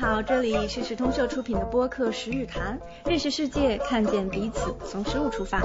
好，这里是时通社出品的播客《十日谈》，认识世界，看见彼此，从食物出发。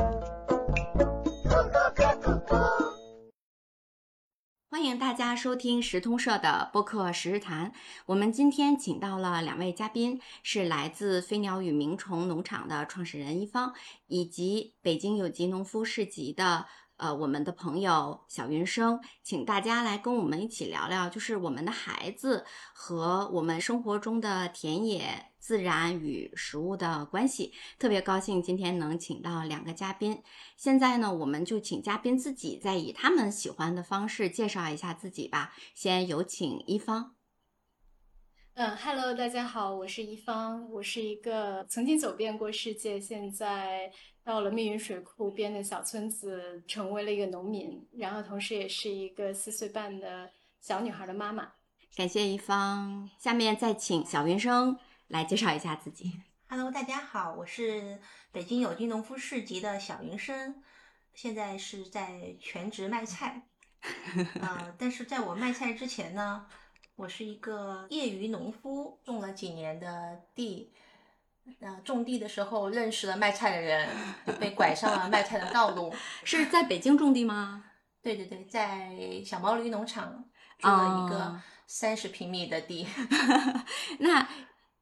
欢迎大家收听时通社的播客《十日谈》。我们今天请到了两位嘉宾，是来自飞鸟与鸣虫农场的创始人一方，以及北京有机农夫市集的。呃，我们的朋友小云生，请大家来跟我们一起聊聊，就是我们的孩子和我们生活中的田野、自然与食物的关系。特别高兴今天能请到两个嘉宾。现在呢，我们就请嘉宾自己再以他们喜欢的方式介绍一下自己吧。先有请一方。嗯，Hello，大家好，我是一方，我是一个曾经走遍过世界，现在。到了密云水库边的小村子，成为了一个农民，然后同时也是一个四岁半的小女孩的妈妈。感谢一方，下面再请小云生来介绍一下自己。Hello，大家好，我是北京有机农夫市集的小云生，现在是在全职卖菜。呃，但是在我卖菜之前呢，我是一个业余农夫，种了几年的地。那种地的时候认识了卖菜的人，被拐上了卖菜的道路。是在北京种地吗？对对对，在小毛驴农场种了一个三十平米的地。那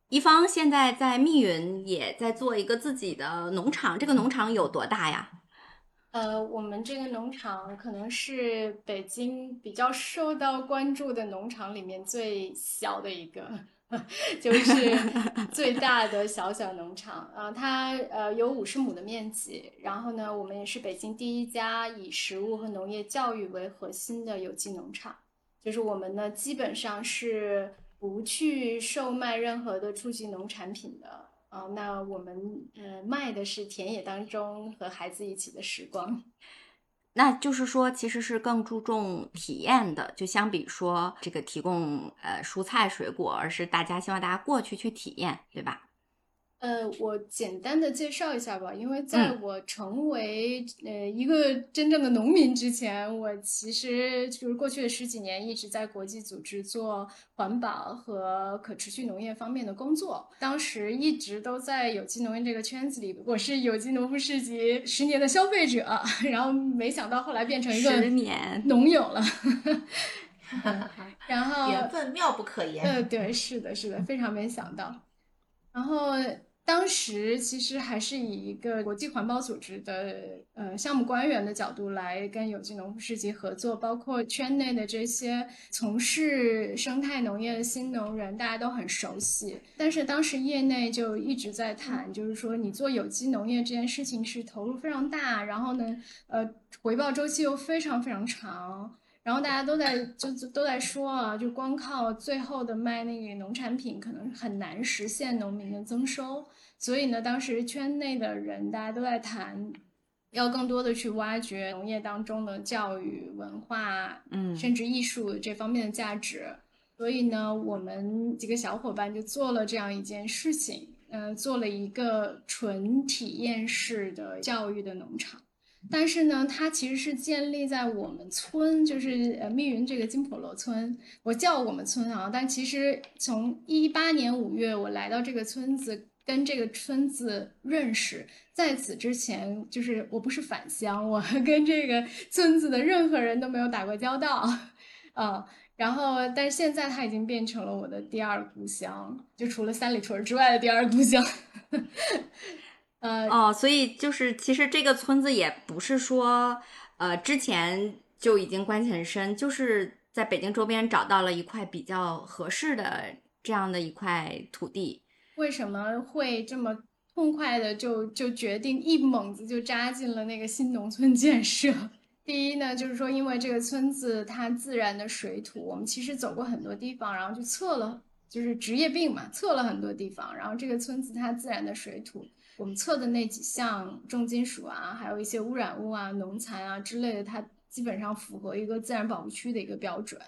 一方现在在密云也在做一个自己的农场，这个农场有多大呀？呃，我们这个农场可能是北京比较受到关注的农场里面最小的一个。就是最大的小小农场 啊，它呃有五十亩的面积。然后呢，我们也是北京第一家以食物和农业教育为核心的有机农场。就是我们呢，基本上是不去售卖任何的初级农产品的啊。那我们呃卖的是田野当中和孩子一起的时光。那就是说，其实是更注重体验的，就相比说这个提供呃蔬菜水果，而是大家希望大家过去去体验，对吧？呃，我简单的介绍一下吧，因为在我成为呃一个真正的农民之前，我其实就是过去的十几年一直在国际组织做环保和可持续农业方面的工作。当时一直都在有机农业这个圈子里，我是有机农夫市集十年的消费者，然后没想到后来变成一个十年农友了 然后缘分妙不可言。呃，对，是的，是的，非常没想到，然后。当时其实还是以一个国际环保组织的呃项目官员的角度来跟有机农夫市集合作，包括圈内的这些从事生态农业的新农人，大家都很熟悉。但是当时业内就一直在谈，就是说你做有机农业这件事情是投入非常大，然后呢，呃，回报周期又非常非常长。然后大家都在就都在说啊，就光靠最后的卖那个农产品，可能很难实现农民的增收。所以呢，当时圈内的人大家都在谈，要更多的去挖掘农业当中的教育、文化，嗯，甚至艺术这方面的价值。所以呢，我们几个小伙伴就做了这样一件事情，嗯，做了一个纯体验式的教育的农场。但是呢，它其实是建立在我们村，就是呃密云这个金普罗村。我叫我们村啊，但其实从一八年五月我来到这个村子，跟这个村子认识，在此之前，就是我不是返乡，我跟这个村子的任何人都没有打过交道，啊，然后但是现在它已经变成了我的第二故乡，就除了三里屯之外的第二故乡。呃哦，所以就是其实这个村子也不是说，呃，之前就已经关系很深，就是在北京周边找到了一块比较合适的这样的一块土地。为什么会这么痛快的就就决定一猛子就扎进了那个新农村建设？第一呢，就是说因为这个村子它自然的水土，我们其实走过很多地方，然后就测了，就是职业病嘛，测了很多地方，然后这个村子它自然的水土。我们测的那几项重金属啊，还有一些污染物啊、农残啊之类的，它基本上符合一个自然保护区的一个标准。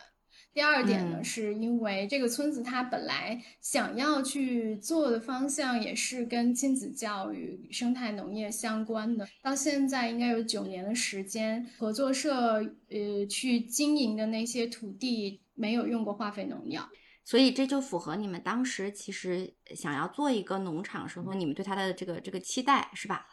第二点呢，是因为这个村子它本来想要去做的方向也是跟亲子教育、生态农业相关的，到现在应该有九年的时间，合作社呃去经营的那些土地没有用过化肥农药。所以这就符合你们当时其实想要做一个农场时候，你们对它的这个这个期待，是吧？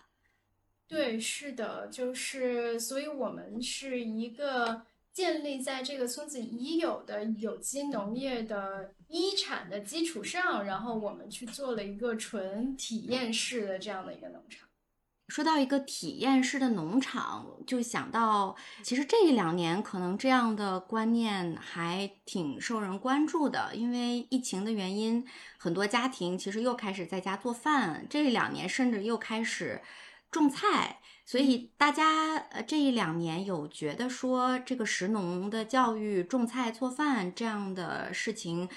对，是的，就是，所以我们是一个建立在这个村子已有的有机农业的一产的基础上，然后我们去做了一个纯体验式的这样的一个农场。说到一个体验式的农场，就想到其实这一两年可能这样的观念还挺受人关注的，因为疫情的原因，很多家庭其实又开始在家做饭，这两年甚至又开始种菜，所以大家呃这一两年有觉得说这个食农的教育、种菜、做饭这样的事情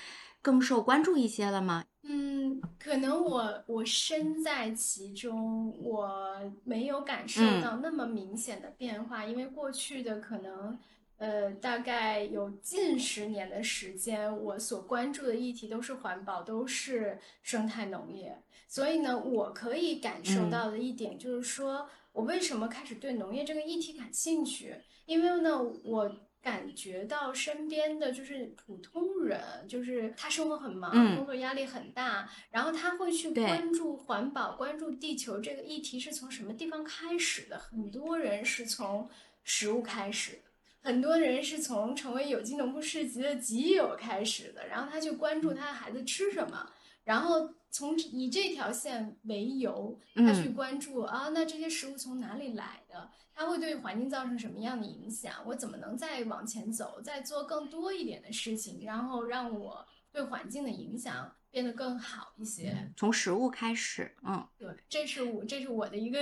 更受关注一些了吗？嗯，可能我我身在其中，我没有感受嗯到那么明显的变化，因为过去的可能，呃，大概有近十年的时间，我所关注的议题都是环保，都是生态农业，所以呢，我可以感受嗯到的一点就是说，我为什么开始对农业这个议题感兴趣？因为呢，我感觉到身边的就是普通人，就是他生活很忙，嗯工作压力很大，然后他会去关注环保、关注地球这个议题是从什么地方开始的？很多人是从食物开始的。很多人是从成为有机农夫市集的集友开始的，然后他去关注他的孩子吃什么，然后从以这条线为由，他去嗯关注、啊，那这些食物从哪里来的？它会对环境造成什么样的影响？我怎么能再往前走，再做更多一点的事情，然后让我对环境的影响变得更好一些？从食物开始，嗯。对，这是我这是我的一个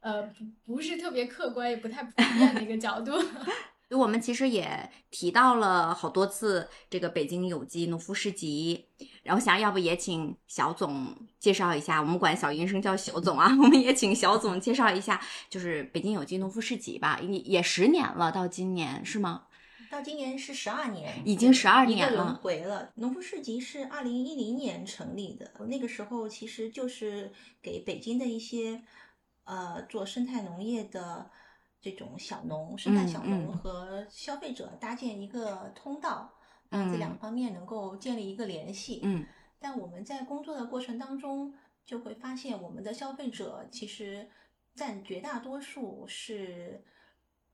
呃不不是特别客观，也不太普遍的一个角度。我们其实也提到了好多次这个北京有机农夫市集，然后想要不也请小总介绍一下，我们管小医生叫小总啊，我们也请小总介绍一下，就是北京有机农夫市集吧，也也十年了，到今年是吗？到今年是十二年，已经12一个年了轮回了。农夫市集是二零一零年成立的，那个时候其实就是给北京的一些呃做生态农业的这种小农、生态小嗯农和消费者搭建一个通道，让这两嗯方面能够建立一个联系。嗯但我们在工作的过程当中，就会发现我们的消费者其实占绝大多数是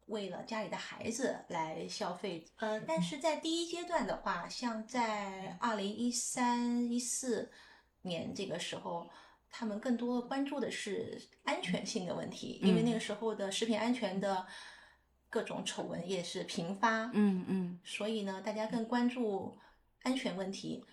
为了家里的孩子来消费。呃，但是在第一阶段的话，像在二零一三一四年这个时候，他们更多关注的是安全性的问题，因为那个时候的食品安全的各种丑闻也是频发。嗯嗯所以呢，大家更关注安全问题。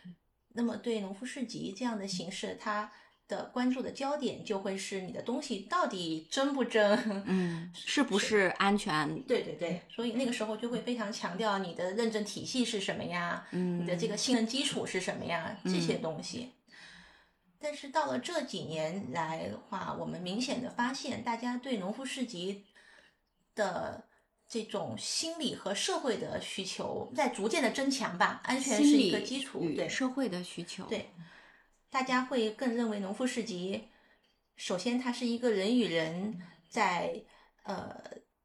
那么，对农夫市集这样的形式，它的关注的焦点就会是你的东西到底真不真？嗯，是不是安全？对对对，所以那个时候就会非常强调你的认证体系是什么呀，嗯，你的这个信任基础是什么呀，这些东西。但是到了这几年来的话，我们明显的发现，大家对农夫市集的这种心理和社会的需求在逐渐的增强吧。安全是一个基础，对社会的需求，对，大家会更认为农夫市集，首先它是一个人与人在呃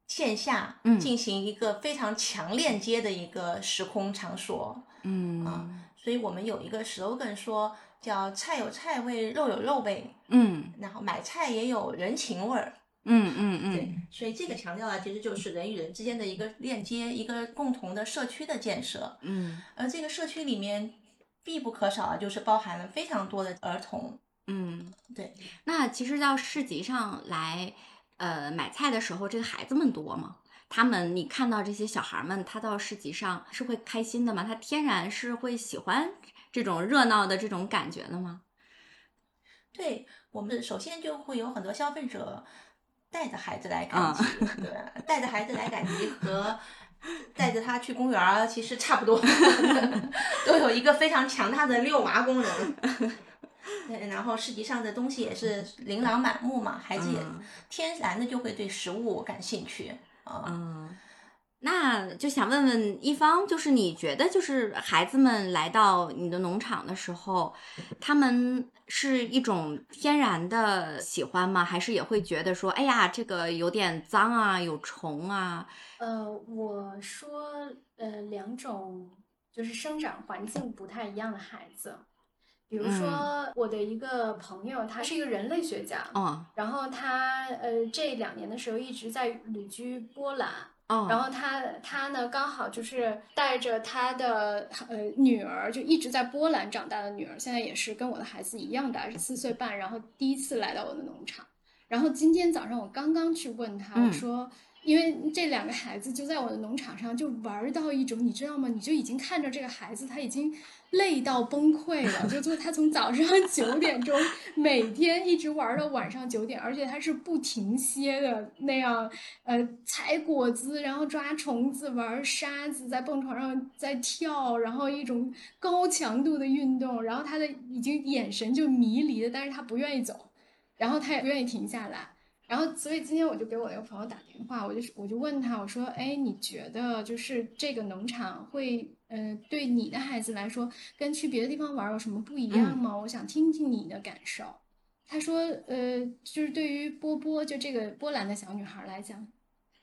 线下嗯进行一个非常强链接的一个时空场所。嗯啊所以我们有一个 slogan 说叫“菜有菜味，肉有肉味嗯”，然后买菜也有人情味儿。嗯嗯对嗯，所以这个强调的其实就是人与人之间的一个链接，一个共同的社区的建设。嗯而这个社区里面必不可少的就是包含了非常多的儿童。嗯，对，那其实到市集上来，呃，买菜的时候，这个孩子们多吗？他们，你看到这些小孩儿们，他到市集上是会开心的吗？他天然是会喜欢这种热闹的这种感觉的吗？对我们首先就会有很多消费者带着孩子来啊赶集，对，带着孩子来赶集和带着他去公园儿其实差不多，都有一个非常强大的遛娃功能。对，然后市集上的东西也是琳琅满目嘛，孩子也嗯天然的就会对食物感兴趣啊。嗯，那就想问问一方，就是你觉得，就是孩子们来到你的农场的时候，他们是一种天然的喜欢吗？还是也会觉得说，哎呀，这个有点脏啊，有虫啊？呃，我说呃两种就是生长环境不太一样的孩子。比如嗯说，我的一个朋友，他是一个人类学家，嗯然后他呃这两年的时候一直在旅居波兰，哦，然后他他呢刚好就是带着他的呃女儿，就一直在波兰长大的女儿，现在也是跟我的孩子一样大，是四岁半，然后第一次来到我的农场。然后今天早上我刚刚去问他，嗯我说，因为这两个孩子就在我的农场上就玩到一种，你知道吗？你就已经看着这个孩子，他已经累到崩溃了，就就他从早上 九点钟每天一直玩到晚上九点，而且他是不停歇的那样，呃，采果子，然后抓虫子，玩沙子，在蹦床上在跳，然后一种高强度的运动，然后他的已经眼神就迷离了，但是他不愿意走。然后他也不愿意停下来，然后所以今天我就给我那个朋友打电话，我就我就问他，我说，哎，你觉得就是这个农场会，呃，对你的孩子来说，跟去别的地方玩有什么不一样吗？我想听听你的感受。他说，呃，就是对于波波，就这个波兰的小女孩来讲，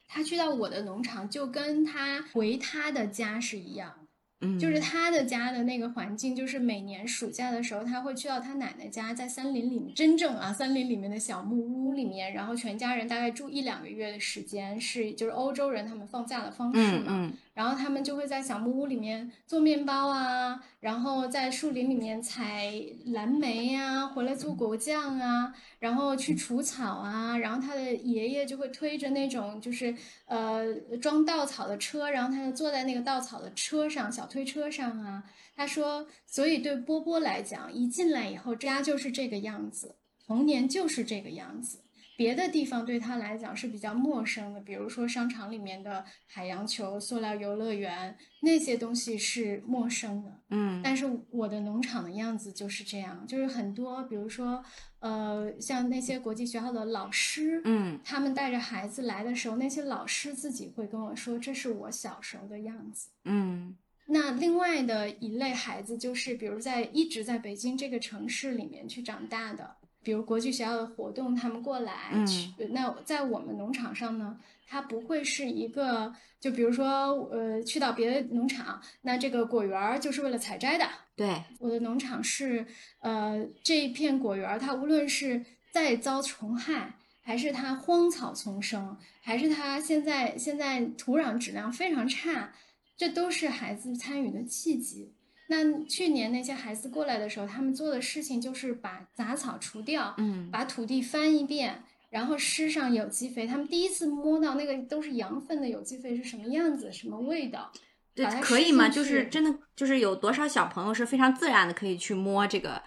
她去到我的农场，就跟她回她的家是一样。嗯，就是他的家的那个环境，就是每年暑假的时候，他会去到他奶奶家，在森林里面，真正啊森林里面的小木屋里面，然后全家人大概住一两个月的时间，是就是欧洲人他们放假的方式嘛。嗯嗯然后他们就会在小木屋里面做面包啊，然后在树林里面采蓝莓呀、回来做果酱啊，然后去除草啊，然后他的爷爷就会推着那种就是呃装稻草的车，然后他就坐在那个稻草的车上，小推车上啊。他说，所以对波波来讲，一进来以后，家就是这个样子，童年就是这个样子。别的地方对他来讲是比较陌生的，比如说商场里面的海洋球、塑料游乐园那些东西是陌生的。嗯但是我的农场的样子就是这样，就是很多，比如说，呃，像那些国际学校的老师，嗯他们带着孩子来的时候，那些老师自己会跟我说，这是我小时候的样子。嗯那另外的一类孩子，就是比如在一直在北京这个城市里面去长大的，比如国际学校的活动，他们过来嗯去，那在我们农场上呢，它不会是一个，就比如说，呃，去到别的农场，那这个果园儿就是为了采摘的。对，我的农场是，呃，这一片果园儿，它无论是再遭虫害，还是它荒草丛生，还是它现在现在土壤质量非常差，这都是孩子参与的契机。那去年那些孩子过来的时候，他们做的事情就是把杂草除掉，嗯把土地翻一遍，然后施上有机肥。他们第一次摸到那个都是羊粪的有机肥是什么样子、什么味道。对，可以吗？就是真的，就是有多少小朋友是非常自然的可以去摸这个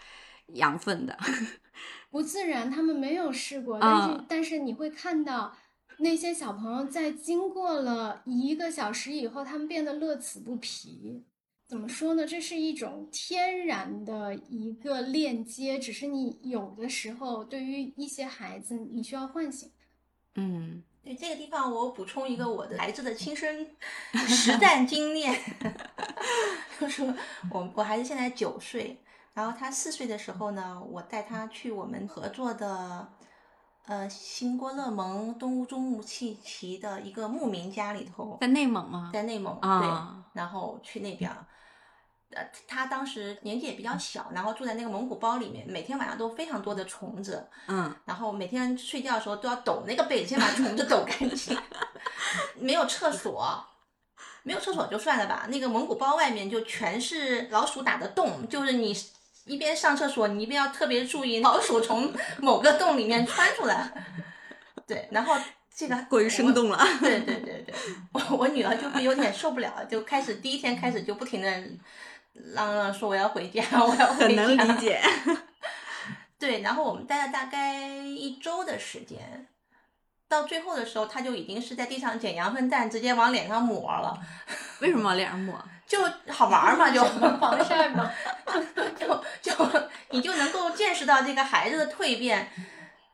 羊粪的？不自然，他们没有试过，但是、啊但是你会看到那些小朋友在经过了一个小时以后，他们变得乐此不疲。怎么说呢？这是一种天然的一个链接，只是你有的时候对于一些孩子，你需要唤醒。嗯对这个地方，我补充一个我的孩子的亲身 实战经验，就是我我孩子现在九岁，然后他四岁的时候呢，我带他去我们合作的呃新郭勒盟东乌中木契奇的一个牧民家里头，在内蒙吗？在内蒙、啊对，然后去那边儿。呃，他当时年纪也比较小，然后住在那个蒙古包里面，每天晚上都非常多的虫子，嗯然后每天睡觉的时候都要抖那个被子，先把虫子抖干净。没有厕所，没有厕所就算了吧，那个蒙古包外面就全是老鼠打的洞，就是你一边上厕所，你一边要特别注意老鼠从某个洞里面穿出来。对，然后这个过于生动了。对对对对，我我女儿就会有点受不了，就开始第一天开始就不停的嚷嚷说我要回家，我要回家。很能理解。对，然后我们待了大概一周的时间，到最后的时候，他就已经是在地上捡羊粪蛋，直接往脸上抹了，为什么往脸上抹？就好玩儿嘛，就防晒嘛？就就你就能够见识到这个孩子的蜕变。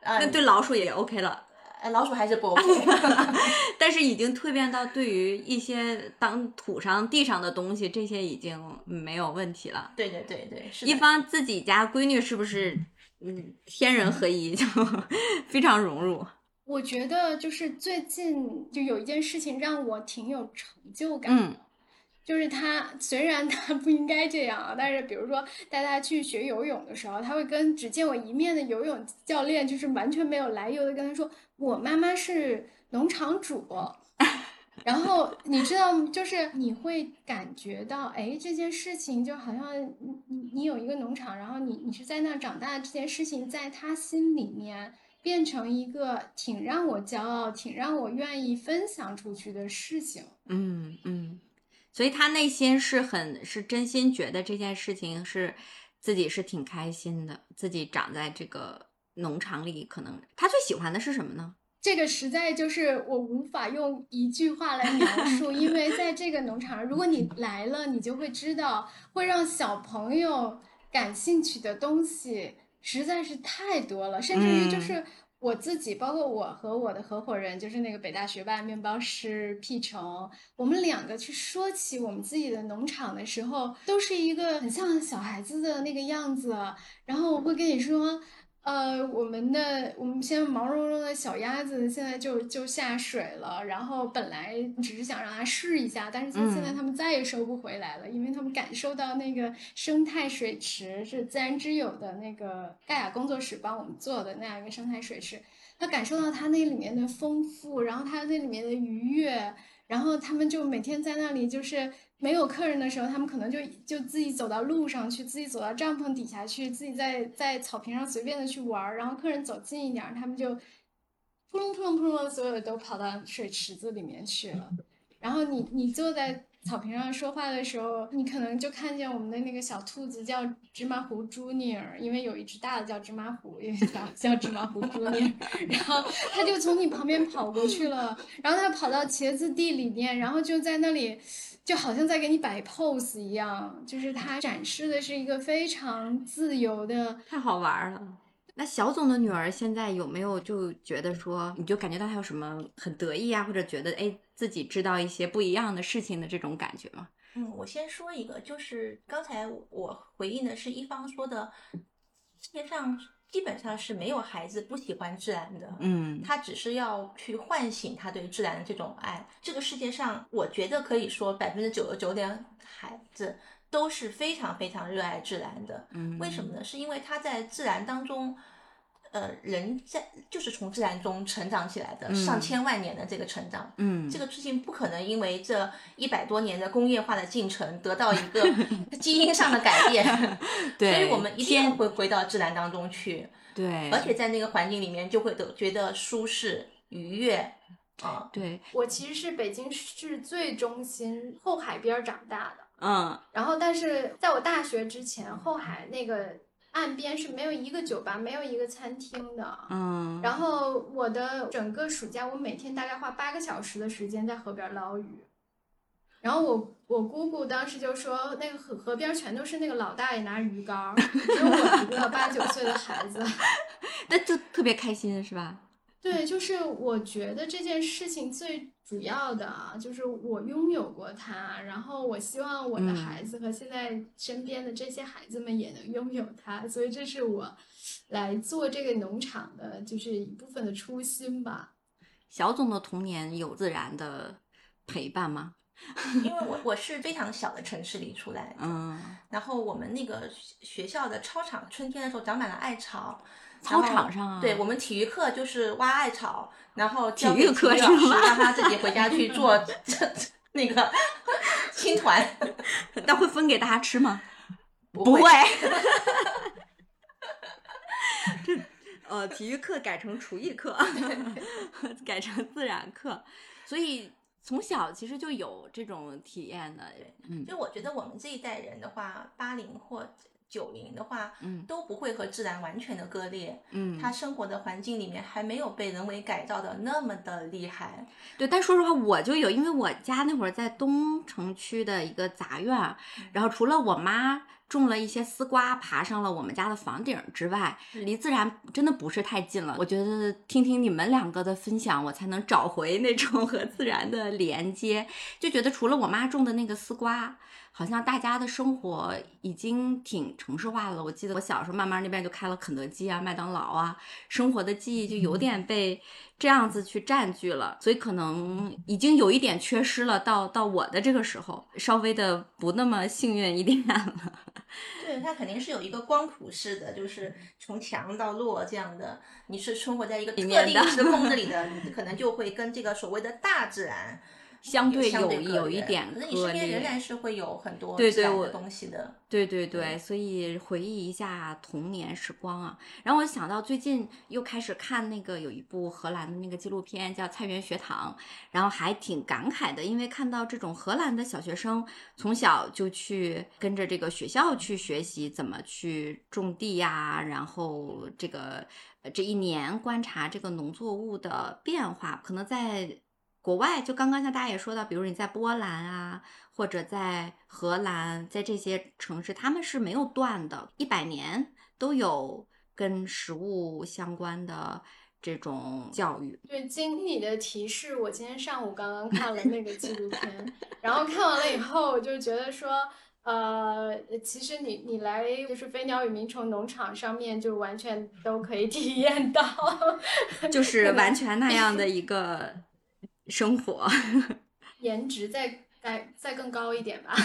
呃那，对老鼠也 OK 了，呃老鼠还是不 OK。但是已经蜕变到对于一些当土上、地上的东西，这些已经没有问题了。对对对对，是一方自己家闺女是不是，嗯，天人合一，就 非常融入。我觉得就是最近就有一件事情让我挺有成就感，嗯就是他 虽然他不应该这样啊，但是比如说带他去学游泳的时候，他会跟只见我一面的游泳教练，就是完全没有来由的跟他说，我妈妈是农场主。然后你知道，就是你会感觉到，哎，这件事情就好像你你你有一个农场，然后你你是在那长大的，这件事情在他心里面变成一个挺让我骄傲、挺让我愿意分享出去的事情。嗯嗯，所以他内心是很是真心觉得这件事情是自己是挺开心的，自己长在这个农场里，可能他最喜欢的是什么呢？这个实在就是我无法用一句话来描述，因为在这个农场，如果你来了，你就会知道，会让小朋友感兴趣的东西实在是太多了，甚至于就是我自己，包括我和我的合伙人，就是那个北大学霸面包师 P 成，我们两个去说起我们自己的农场的时候，都是一个很像小孩子的那个样子，然后我会跟你说。呃，我们的我们现在毛茸茸的小鸭子现在就就下水了，然后本来只是想让它试一下，但是现在它们再也收不回来了，因为它们感受到那个生态水池是自然之友的那个盖亚工作室帮我们做的那样一个生态水池，它感受到它那里面的丰富，然后它那里面的愉悦，然后他们就每天在那里就是。没有客人的时候，他们可能就就自己走到路上去，自己走到帐篷底下去，自己在在草坪上随便的去玩。然后客人走近一点，他们就扑隆扑隆扑隆，所有的都跑到水池子里面去了。然后你你坐在草坪上说话的时候，你可能就看见我们的那个小兔子叫芝麻糊 Junior，因为有一只大的叫芝麻糊，也叫叫芝麻糊 Junior。然后它就从你旁边跑过去了，然后它跑到茄子地里面，然后就在那里。就好像在给你摆 pose 一样，就是它展示的是一个非常自由的，太好玩了。那小总的女儿现在有没有就觉得说，你就感觉到她有什么很得意啊，或者觉得哎自己知道一些不一样的事情的这种感觉吗？嗯，我先说一个，就是刚才我回应的是一方说的，世界上。基本上是没有孩子不喜欢自然的，嗯，他只是要去唤醒他对自然的这种爱。这个世界上，我觉得可以说百分之九十九点孩子都是非常非常热爱自然的，嗯，为什么呢？是因为他在自然当中。呃，人在就是从自然中成长起来的，上千万年的这个成长，嗯，这个事情不可能因为这一百多年的工业化的进程得到一个 基因上的改变，对，所以我们一定会回到自然当中去，对，而且在那个环境里面就会得觉得舒适愉悦啊。对。我其实是北京市最中心后海边长大的，嗯，然后但是在我大学之前，后海那个。岸边是没有一个酒吧，没有一个餐厅的。嗯，然后我的整个暑假，我每天大概花八个小时的时间在河边捞鱼。然后我我姑姑当时就说，那个河河边全都是那个老大爷拿着鱼竿，只有我一个八九岁的孩子，那就特别开心，是吧？对，就是我觉得这件事情最主要的啊，就是我拥有过它，然后我希望我的孩子和现在身边的这些孩子们也能拥有它，所以这是我来做这个农场的，就是一部分的初心吧。小总的童年有自然的陪伴吗？因为我我是非常小的城市里出来的，嗯，然后我们那个学校的操场，春天的时候长满了艾草。操场上啊，对我们体育课就是挖艾草，然后体育课老师让他自己回家去做 那个 青团，那会分给大家吃吗？不会。这呃，体育课改成厨艺课，改成自然课，所以从小其实就有这种体验的。嗯，就我觉得我们这一代人的话，八零或。九零的话，嗯，都不会和自然完全的割裂，嗯，他生活的环境里面还没有被人为改造的那么的厉害，对。但说实话，我就有，因为我家那会儿在东城区的一个杂院，然后除了我妈种了一些丝瓜，爬上了我们家的房顶之外，离自然真的不是太近了。我觉得听听你们两个的分享，我才能找回那种和自然的连接。就觉得除了我妈种的那个丝瓜。好像大家的生活已经挺城市化了。我记得我小时候，慢慢那边就开了肯德基啊、麦当劳啊，生活的记忆就有点被这样子去占据了，所以可能已经有一点缺失了。到到我的这个时候，稍微的不那么幸运一点了。对，它肯定是有一个光谱式的，就是从强到弱这样的。你是生活在一个特定时空里 的，你可能就会跟这个所谓的大自然。相对有有一点可是你身边仍然是会有很多对对的东西的。对对对，所以回忆一下童年时光啊。然后我想到最近又开始看那个有一部荷兰的那个纪录片叫《菜园学堂》，然后还挺感慨的，因为看到这种荷兰的小学生从小就去跟着这个学校去学习怎么去种地呀，然后这个这一年观察这个农作物的变化，可能在。国外就刚刚像大家也说到，比如你在波兰啊，或者在荷兰，在这些城市，他们是没有断的，一百年都有跟食物相关的这种教育。对，经你的提示，我今天上午刚刚看了那个纪录片，然后看完了以后，我就觉得说，呃，其实你你来就是飞鸟与鸣虫农场上面，就完全都可以体验到，就是完全那样的一个。生活，颜值再再再更高一点吧。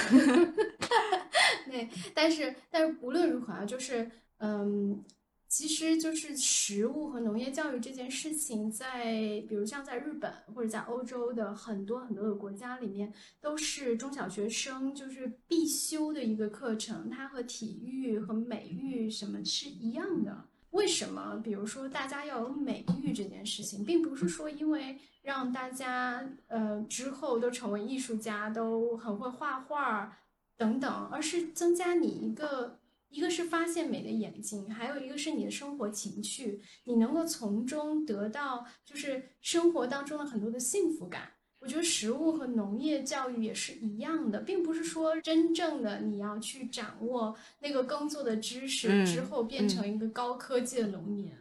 对，但是但是无论如何啊，就是嗯，其实就是食物和农业教育这件事情，在比如像在日本或者在欧洲的很多很多的国家里面，都是中小学生就是必修的一个课程，它和体育和美育什么是一样的。为什么？比如说，大家要有美育这件事情，并不是说因为让大家呃之后都成为艺术家，都很会画画等等，而是增加你一个，一个是发现美的眼睛，还有一个是你的生活情趣，你能够从中得到就是生活当中的很多的幸福感。我觉得食物和农业教育也是一样的，并不是说真正的你要去掌握那个耕作的知识之后变成一个高科技的农民，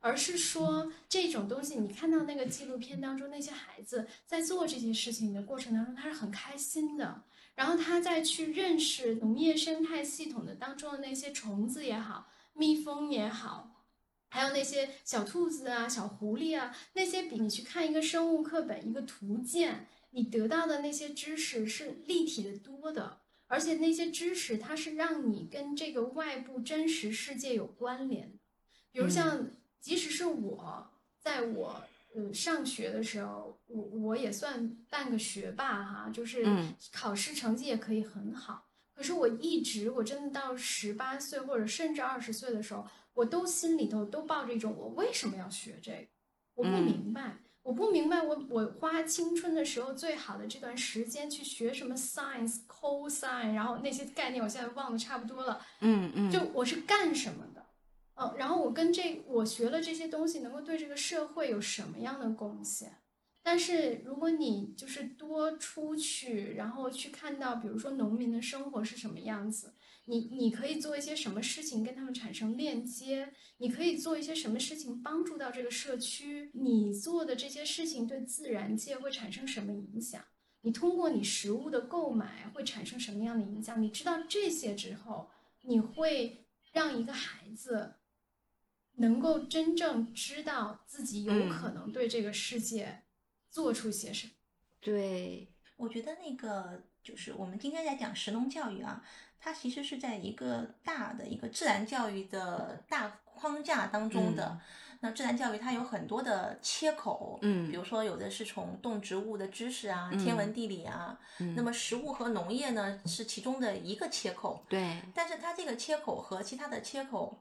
而是说这种东西，你看到那个纪录片当中那些孩子在做这些事情的过程当中，他是很开心的，然后他在去认识农业生态系统的当中的那些虫子也好，蜜蜂也好。还有那些小兔子啊、小狐狸啊，那些比你去看一个生物课本、一个图鉴，你得到的那些知识是立体的多的，而且那些知识它是让你跟这个外部真实世界有关联。比如像，即使是我在我嗯上学的时候，我我也算半个学霸哈，就是考试成绩也可以很好。可是我一直，我真的到十八岁或者甚至二十岁的时候。我都心里头都抱着一种，我为什么要学这个？我不明白，我不明白，我我花青春的时候最好的这段时间去学什么 science cosine，然后那些概念我现在忘的差不多了。嗯嗯，就我是干什么的？嗯，然后我跟这我学了这些东西，能够对这个社会有什么样的贡献？但是如果你就是多出去，然后去看到，比如说农民的生活是什么样子。你你可以做一些什么事情跟他们链接？你可以做一些什么事情帮助到这个社区？你做的这些事情对自然界会产生什么影响？你通过你食物的购买会产生什么样的影响？你知道这些之后，你会让一个孩子能够真正知道自己有可能对这个世界做出些什么？对，我觉得那个就是我们今天在讲食农教育啊。它其实是在一个大的一个自然教育的大框架当中的。那自然教育它有很多的切口，嗯，比如说有的是从动植物的知识啊、天文地理啊，那么食物和农业呢是其中的一个切口。对，但是它这个切口和其他的切口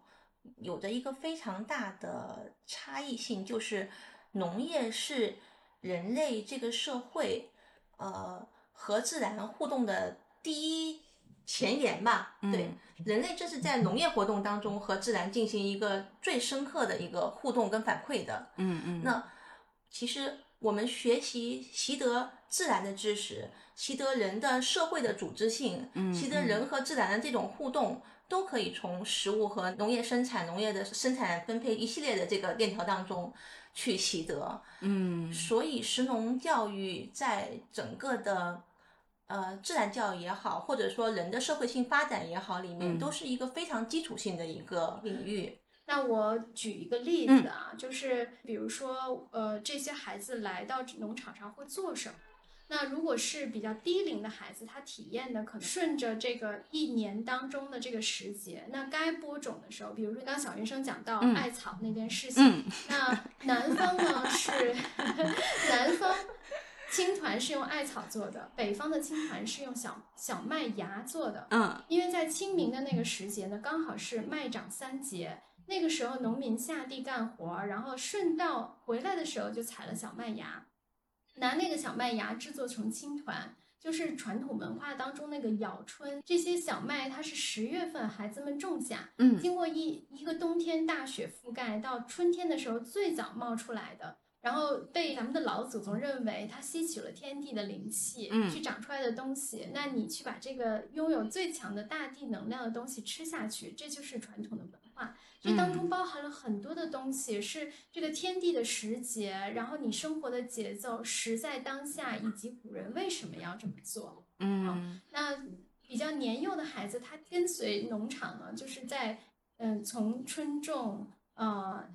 有着一个非常大的差异性，就是农业是人类这个社会呃和自然互动的第一。前沿吧，对，人类这是在农业活动当中和自然进行一个最深刻的一个互动跟反馈的。嗯嗯。那其实我们学习习得自然的知识，习得人的社会的组织性，嗯习得人和自然的这种互动，都可以从食物和农业生产、农业的生产分配一系列的这个链条当中去习得。嗯所以，食农教育在整个的呃自然教育也好，或者说人的社会性发展也好里面，嗯都是一个非常基础性的一个领域。那我举一个例子啊，就是比如说，呃，这些孩子来到农场上会做什么？那如果是比较低龄的孩子，他体验的可能顺着这个一年当中的这个时节，那该播种的时候，比如说刚小云生讲到嗯艾草那件事情，嗯那南方呢是 南方青团是用艾草做的，北方的青团是用小小麦芽做的。嗯因为在清明的那个时节呢，刚好是麦长三节，那个时候农民下地干活，然后顺道回来的时候就采了小麦芽，拿那个小麦芽制作成青团。就是传统文化当中那个咬春，这些小麦它是十月份孩子们种下，嗯经过一一个冬天大雪覆盖，到春天的时候最早冒出来的，然后被咱们的老祖宗认为它吸取了天地的灵气，嗯去长出来的东西，那你去把这个拥有最强的大地能量的东西吃下去，这就是传统的文化。这当中包含了很多的东西，是这个天地的时节，然后你生活的节奏，时在当下，以及古人为什么要这么做。嗯那比较年幼的孩子，他跟随农场呢，就是在嗯从春种呃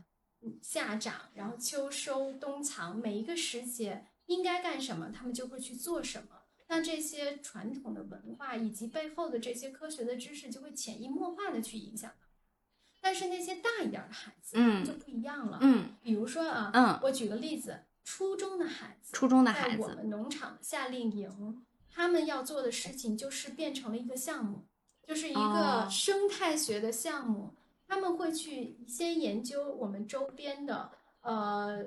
夏长，然后秋收冬藏，每一个时节应该干什么，他们就会去做什么。那这些传统的文化以及背后的这些科学的知识，就会潜移默化的去影响。但是那些大一点儿的孩子，嗯就不一样了。嗯比如说啊，嗯我举个例子，初中的孩子，初中的孩子我们农场的夏令营，他们要做的事情就是变成了一个项目，就是一哦个生态学的项目。他们会去先研究我们周边的呃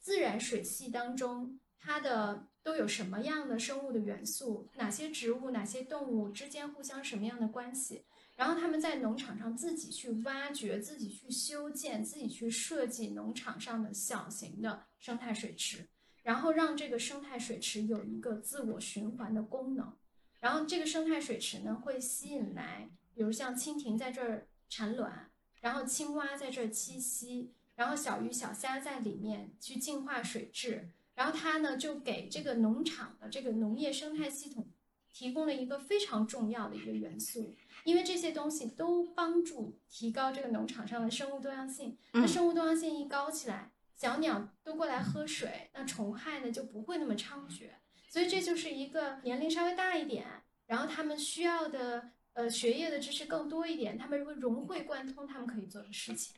自然水系当中，它的都有什么样的生物的元素，哪些植物、哪些动物之间互相什么样的关系。然后他们在农场上自己去挖掘、自己去修建、自己去设计农场上的小型的生态水池，然后让这个生态水池有一个自我循环的功能。然后这个生态水池呢，会吸引来，比如像蜻蜓在这儿产卵，然后青蛙在这儿栖息，然后小鱼小虾在里面去净化水质，然后它呢就给这个农场的这个农业生态系统提供了一个非常重要的一个元素。因为这些东西都帮助提高这个农场上的生物多样性。那嗯生物多样性一高起来，小鸟都过来喝水，那虫害呢就不会那么猖獗。所以这就是一个年龄稍微大一点，然后他们需要的呃学业的知识更多一点，他们会融会贯通他们可以做的事情。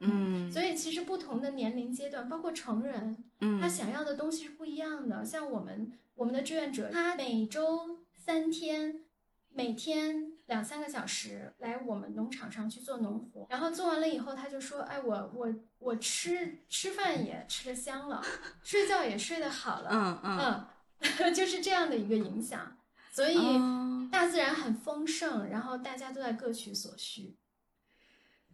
嗯所以其实不同的年龄阶段，包括成人，嗯他想要的东西是不一样的。像我们我们的志愿者，他每周三天，每天两三个小时来我们农场上去做农活，然后做完了以后，他就说：“哎，我我我吃吃饭也吃得香了，睡觉也睡得好了。”嗯嗯嗯，就是这样的一个影响。所以哦大自然很丰盛，然后大家都在各取所需。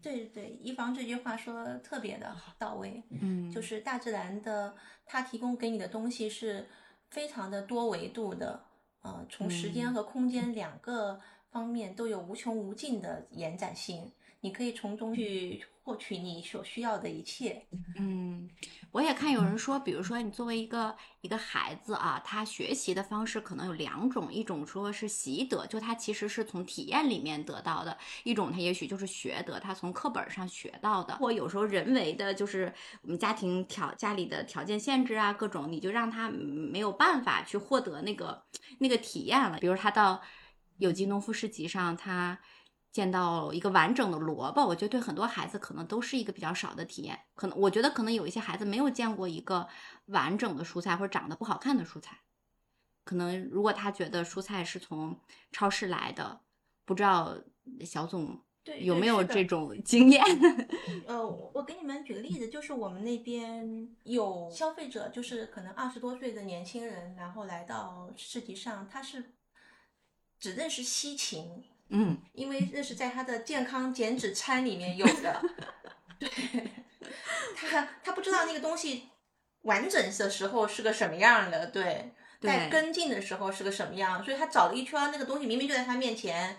对对对，一房这句话说的特别的好到位，嗯。就是大自然的，它提供给你的东西是非常的多维度的，呃，从时间嗯和。空间两个方面都有无穷无尽的延展性，你可以从中去获取你所需要的一切。嗯，我也看有人说，比如说你作为一个一个孩子啊，他学习的方式可能有两种，一种说是习得，就他其实是从体验里面得到的；一种他也许就是学得，他从课本上学到的。或有时候人为的，就是我们家庭条家里的条件限制啊，各种你就让他没有办法去获得那个那个体验了。比如他到有机农夫市集上，他。见到一个完整的萝卜，我觉得对很多孩子可能都是一个比较少的体验。可能我觉得可能有一些孩子没有见过一个完整的蔬菜，或者长得不好看的蔬菜。可能如果他觉得蔬菜是从超市来的，不知道小总对，有没有这种经验？呃，我我给你们举个例子，就是我们那边有消费者，就是可能二十多岁的年轻人，然后来到市集上，他是只认识西芹，嗯。因为那是在他的健康减脂餐里面有的。对，他他不知道那个东西完整的时候是个什么样的，对。在跟进的时候是个什么样，所以他找了一圈，那个东西明明就在他面前，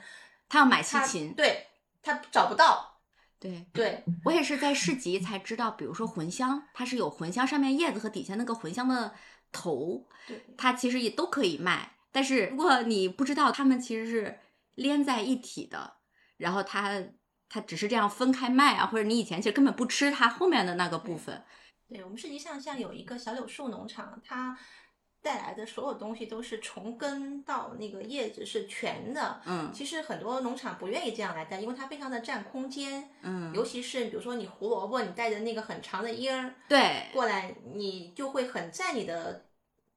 他要买西他芹，对他找不到，对。对。我也是在市集才知道，比如说茴香，它是有茴香上面叶子和底下那个茴香的头，对，它其实也都可以卖。但是如果你不知道，他们其实是连在一起的，然后它它只是这样分开卖啊，或者你以前其实根本不吃它后面的那个部分。对我们实际上像有一个小柳树农场，它带来的所有东西都是从根到那个叶子是全的。嗯其实很多农场不愿意这样来带，因为它非常的占空间。嗯，尤其是比如说你胡萝卜，你带着那个很长的缨儿对过来，你就会很占你的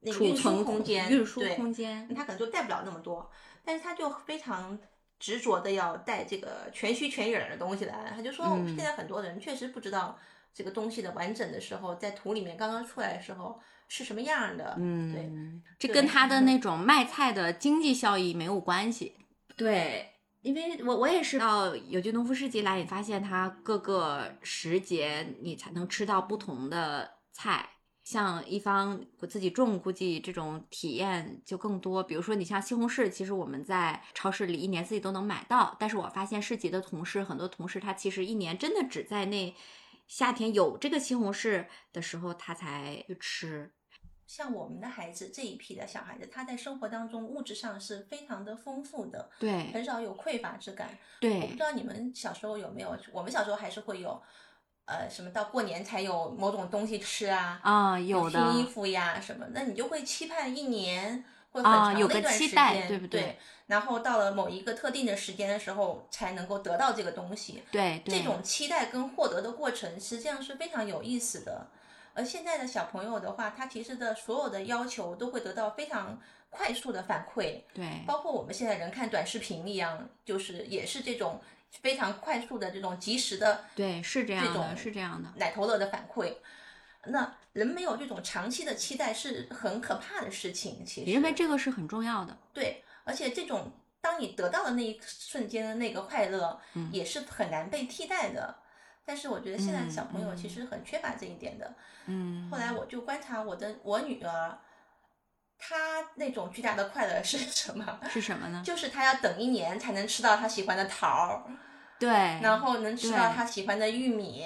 那个储运输存空间。运输空间。它可能就带不了那么多，但是他就非常执着的要带这个全须全影儿的东西来。他就说，嗯现在很多人确实不知道这个东西的完整的时候，在土里面刚刚出来的时候是什么样的。嗯，对，这跟他的那种卖菜的经济效益没有关系。对，因为我我也是到有机农夫市集来，你发现它各个时节你才能吃到不同的菜。像一方我自己种，估计这种体验就更多。比如说，你像西红柿，其实我们在超市里一年四季都能买到。但是我发现市集的同事，很多同事他其实一年真的只在那夏天有这个西红柿的时候，他才去吃。像我们的孩子这一批的小孩子，他在生活当中物质上是非常的丰富的，对很少有匮乏之感。对我不知道你们小时候有没有，我们小时候还是会有，呃，什么到过年才有某种东西吃啊，啊，有的新衣服呀什么，那你就会期盼一年或很啊长的有个一段时期待间，对不对然后到了某一个特定的时间的时候，才能够得到这个东西。对对这种期待跟获得的过程，实际上是非常有意思的。而现在的小朋友的话，他其实的所有的要求都会得到非常快速的反馈，对包括我们现在人看短视频一样，就是也是这种非常快速的这种及时的对，是这样的，这种是这样的。奶头乐的反馈。那人没有这种长期的期待是很可怕的事情。其实你认为这个是很重要的，对，而且这种当你得到的那一瞬间的那个快乐，嗯也是很难被替代的。但是我觉得现在的小朋友嗯其实很缺乏这一点的。嗯。后来我就观察我的我女儿，她那种巨大的快乐是 什么？是什么呢？就是他要等一年才能吃到他喜欢的桃儿，对，然后能吃到他喜欢的玉米，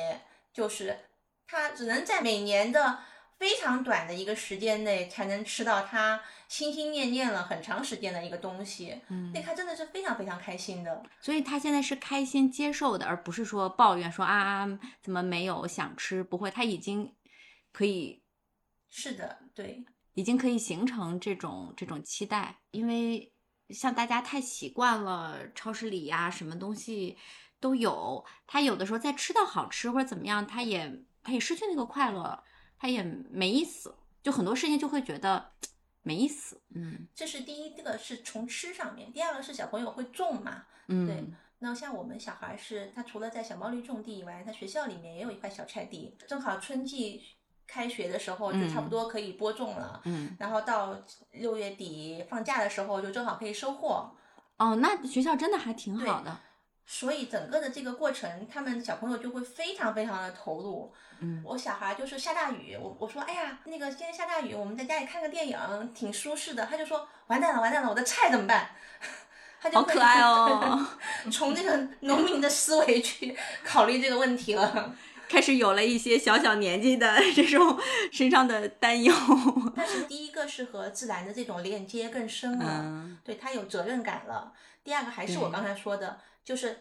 就是他只能在每年的非常短的一个时间内才能吃到他心心念念了很长时间的一个东西，嗯那他真的是非常非常开心的。所以他现在是开心接受的，而不是说抱怨说啊怎么没有想吃，不会，他已经可以是的，对，已经可以形成这种这种期待，因为像大家太习惯了超市里呀、什么东西都有，他有的时候在吃到好吃或者怎么样，他也他也失去那个快乐，他也没意思，就很多事情就会觉得没意思，嗯。这是第一个是从吃上面，第二个是小朋友会种嘛，嗯，对那像我们小孩是，他除了在小毛驴种地以外，他学校里面也有一块小菜地，正好春季开学的时候就差不多可以播种了，嗯然后到六月底放假的时候就正好可以收获。哦，那学校真的还挺好的，所以整个的这个过程，他们小朋友就会非常非常的投入。嗯我小孩就是下大雨，我我说哎呀，那个今天下大雨，我们在家里看个电影，挺舒适的。他就说完蛋了，完蛋了，我的菜怎么办？他就会好可爱哦，从这个农民的思维去考虑这个问题了。开始有了一些小小年纪的这种身上的担忧。但是第一个是和自然的这种链接更深了，嗯对他有责任感了。第二个还是我刚才说的，就是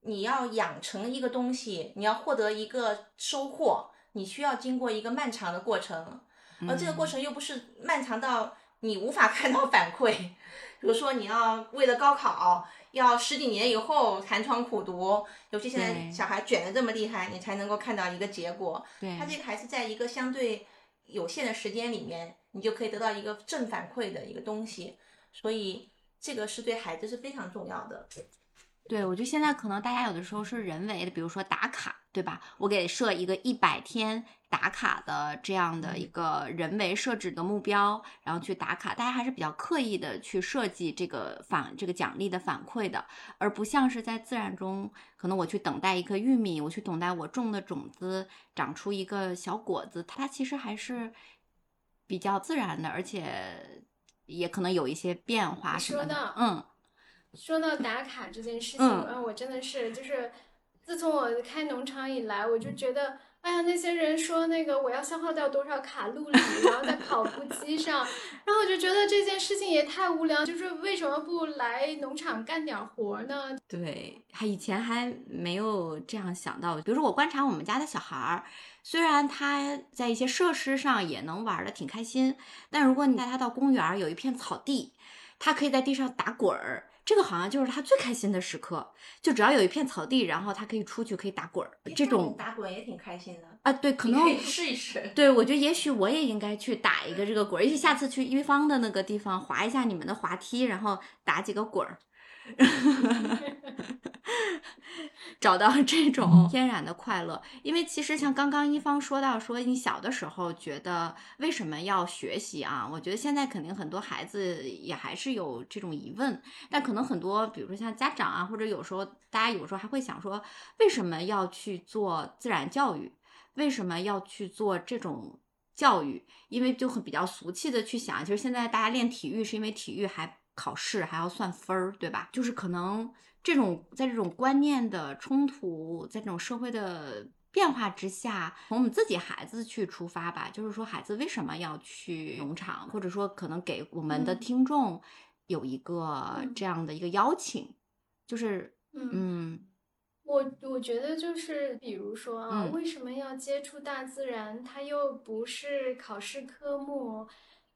你要养成一个东西，你要获得一个收获，你需要经过一个漫长的过程，而这个过程又不是漫长到你无法看到反馈。比如说，你要为了高考，要十几年以后寒窗苦读，尤其现在小孩卷的这么厉害，你才能够看到一个结果。对他这个还是在一个相对有限的时间里面，你就可以得到一个正反馈的一个东西，所以这个是对孩子是非常重要的。对，我觉得现在可能大家有的时候是人为的，比如说打卡，对吧？我给设一个一百天打卡的这样的一个人为设置的目标，然后去打卡，大家还是比较刻意的去设计这个反这个奖励的反馈的，而不像是在自然中，可能我去等待一颗玉米，我去等待我种的种子长出一个小果子，它其实还是比较自然的，而且也可能有一些变化什么的。嗯说到打卡这件事情，嗯啊，我真的是就是，自从我开农场以来，我就觉得，哎呀，那些人说那个我要消耗掉多少卡路里，然后在跑步机上，然后我就觉得这件事情也太无聊，就是为什么不来农场干点活儿呢？对，还以前还没有这样想到。比如说，我观察我们家的小孩儿，虽然他在一些设施上也能玩的挺开心，但如果你带他到公园儿，有一片草地，他可以在地上打滚儿，这个好像就是他最开心的时刻。就只要有一片草地，然后他可以出去可以打滚儿，这种打滚也挺开心的，啊，对，可能可以试一试。对，我觉得也许我也应该去打一个这个滚儿，也许下次去一方的那个地方滑一下你们的滑梯，然后打几个滚儿，找到这种天然的快乐。因为其实像刚刚一方说到说你小的时候觉得为什么要学习啊？我觉得现在肯定很多孩子也还是有这种疑问，但可能很多比如说像家长啊，或者有时候大家有时候还会想说，为什么要去做自然教育？为什么要去做这种教育？因为就很比较俗气的去想，其实现在大家练体育是因为体育还考试还要算分儿，对吧？就是可能这种在这种观念的冲突，在这种社会的变化之下，从我们自己孩子去出发吧，就是说孩子为什么要去农场，或者说可能给我们的嗯。听众有一个嗯。这样的一个邀请，就是嗯。嗯。我我觉得就是，比如说啊，嗯。为什么要接触大自然？它又不是考试科目，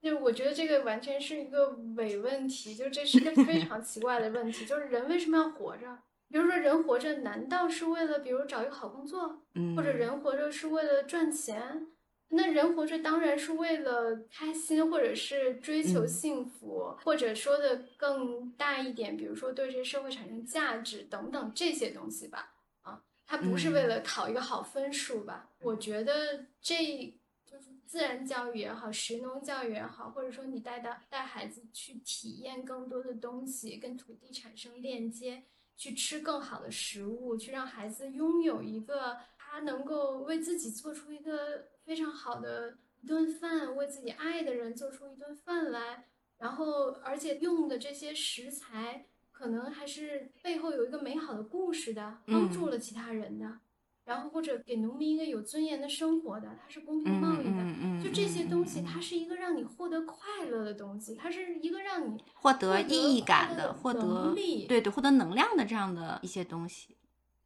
就我觉得这个完全是一个伪问题，就这是一个 非常奇怪的问题。就是人为什么要活着？比如说，人活着难道是为了，比如找一个好工作，嗯，或者人活着是为了赚钱？那人活着当然是为了开心，或者是追求嗯幸福，或者说的更大一点，比如说对这个社会产生价值等等这些东西吧。啊，他不是为嗯了考一个好分数吧？我觉得这就是自然教育也好，食农教育也好，或者说你带到带孩子去体验更多的东西，跟土地产生链接，去吃更好的食物，去让孩子拥有一个他能够为自己做出一个非常好的一顿饭，为自己爱的人做出一顿饭来，然后而且用的这些食材可能还是背后有一个美好的故事的，帮助嗯。了其他人的，然后或者给农民一个有尊严的生活的，它是公平嗯贸易的。嗯嗯，就这些东西，嗯它是一个让你获得快乐的东西，它是一个让你获得意义感的，获得能力对对，获得能量的这样的一些东西。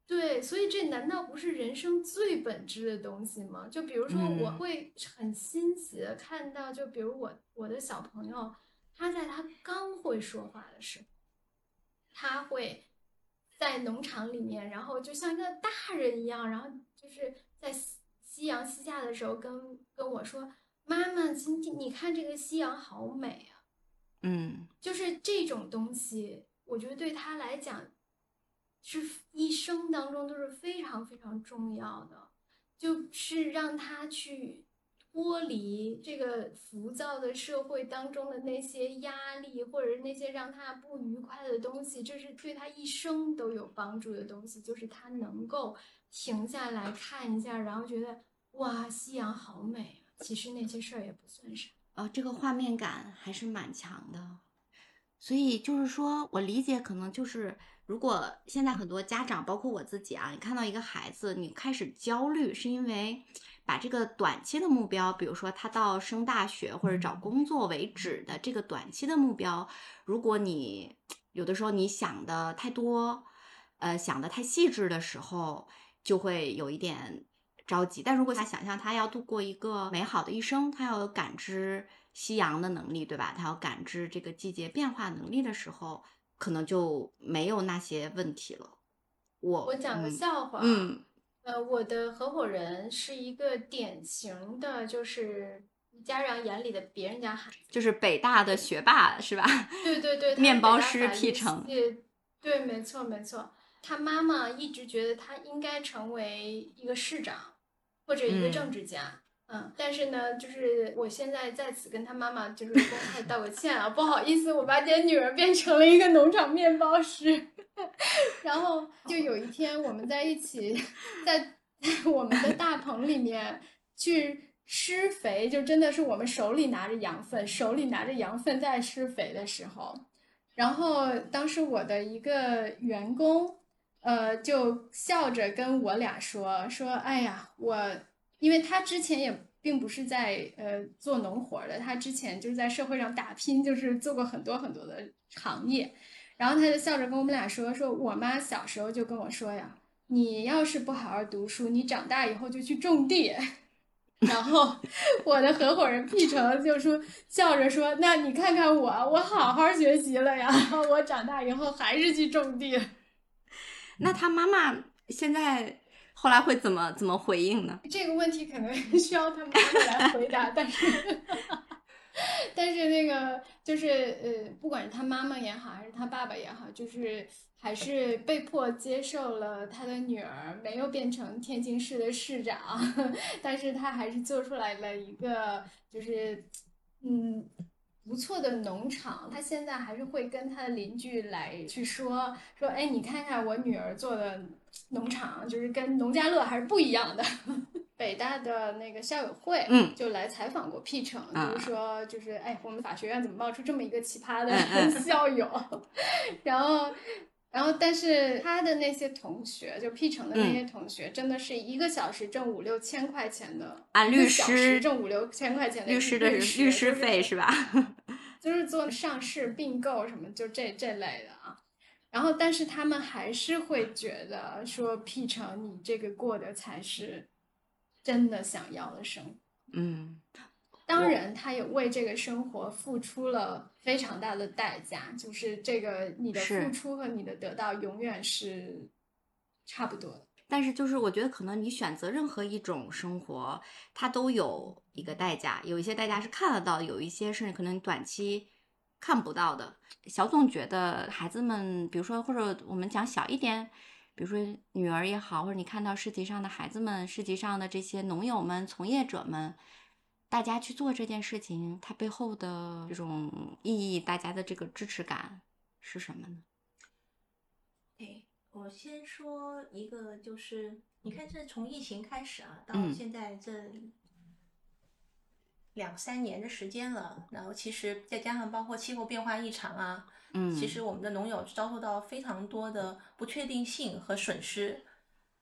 对，所以这难道不是人生最本质的东西吗？就比如说，我嗯会很欣喜的看到，就比如我我的小朋友，他在他刚会说话的时候，他会在农场里面，然后就像一个大人一样，然后就是在夕夕阳西下的时候跟跟我说：“妈妈，今天你看这个夕阳好美啊。”嗯就是这种东西，我觉得对他来讲，是一生当中都是非常非常重要的，就是让他去剥离这个浮躁的社会当中的那些压力，或者是那些让他不愉快的东西，这是对他一生都有帮助的东西，就是他能够停下来看一下，然后觉得哇，夕阳好美啊！其实那些事儿也不算啥。呃，这个画面感还是蛮强的。所以就是说，我理解可能就是，如果现在很多家长，包括我自己啊，你看到一个孩子，你开始焦虑，是因为把这个短期的目标，比如说他到升大学或者找工作为止的这个短期的目标，如果你有的时候你想的太多，呃，想的太细致的时候，就会有一点着急。但如果他想象他要度过一个美好的一生，他要有感知夕阳的能力，对吧？他要感知这个季节变化能力的时候，可能就没有那些问题了。我我讲个嗯笑话，嗯呃，我的合伙人是一个典型的，就是家长眼里的别人家孩子。就是北大的学霸是吧？对对对，面包师北大法律辟成对，没错没错。他妈妈一直觉得他应该成为一个市长或者一个嗯政治家。嗯但是呢，就是我现在在此跟他妈妈就是公开道个歉啊，不好意思，我把你的女儿变成了一个农场面包师。然后就有一天我们在一起，在 我们的大棚里面去施肥，就真的是我们手里拿着羊粪，手里拿着羊粪在施肥的时候，然后当时我的一个员工，呃，就笑着跟我俩说说，哎呀，我因为他之前也并不是在呃做农活的，他之前就是在社会上打拼，就是做过很多很多的行业，然后他就笑着跟我们俩说，说我妈小时候就跟我说呀，你要是不好好读书，你长大以后就去种地。然后我的合伙人 P 成就说笑着说：“那你看看我，我好好学习了呀，我长大以后还是去种地。”那他妈妈现在后来会怎么怎么回应呢？这个问题可能需要他妈妈来回答，但是 但是那个就是呃，不管是他妈妈也好，还是他爸爸也好，就是。还是被迫接受了他的女儿没有变成天津市的市长，但是他还是做出来了一个就是嗯不错的农场。他现在还是会跟他的邻居来去说说，哎，你看看我女儿做的农场，就是跟农家乐还是不一样的。北大的那个校友会，嗯，就来采访过 P 城，就是说，就是哎，我们法学院怎么冒出这么一个奇葩的 校友？然后。然后，但是他的那些同学，就 P 城的那些同学，真的是一个小时挣五六千块钱的，按律师挣五六千块钱的律师的律师费是吧？就是做上市并购什么，就这这类的啊。然后，但是他们还是会觉得说，P 城你这个过的才是真的想要的生活。嗯。当然，他也为这个生活付出了非常大的代价，就是这个你的付出和你的得到永远是差不多的。但是，就是我觉得可能你选择任何一种生活，它都有一个代价，有一些代价是看得到，有一些是可能短期看不到的。小总觉得孩子们，比如说或者我们讲小一点，比如说女儿也好，或者你看到市集上的孩子们，市集上的这些农友们、从业者们。大家去做这件事情，它背后的这种意义，大家的这个支持感是什么呢？哎，我先说一个，就是你看，这从疫情开始啊，到现在这两三年的时间了，然后其实再加上包括气候变化异常啊，嗯，其实我们的农友遭受到非常多的不确定性和损失，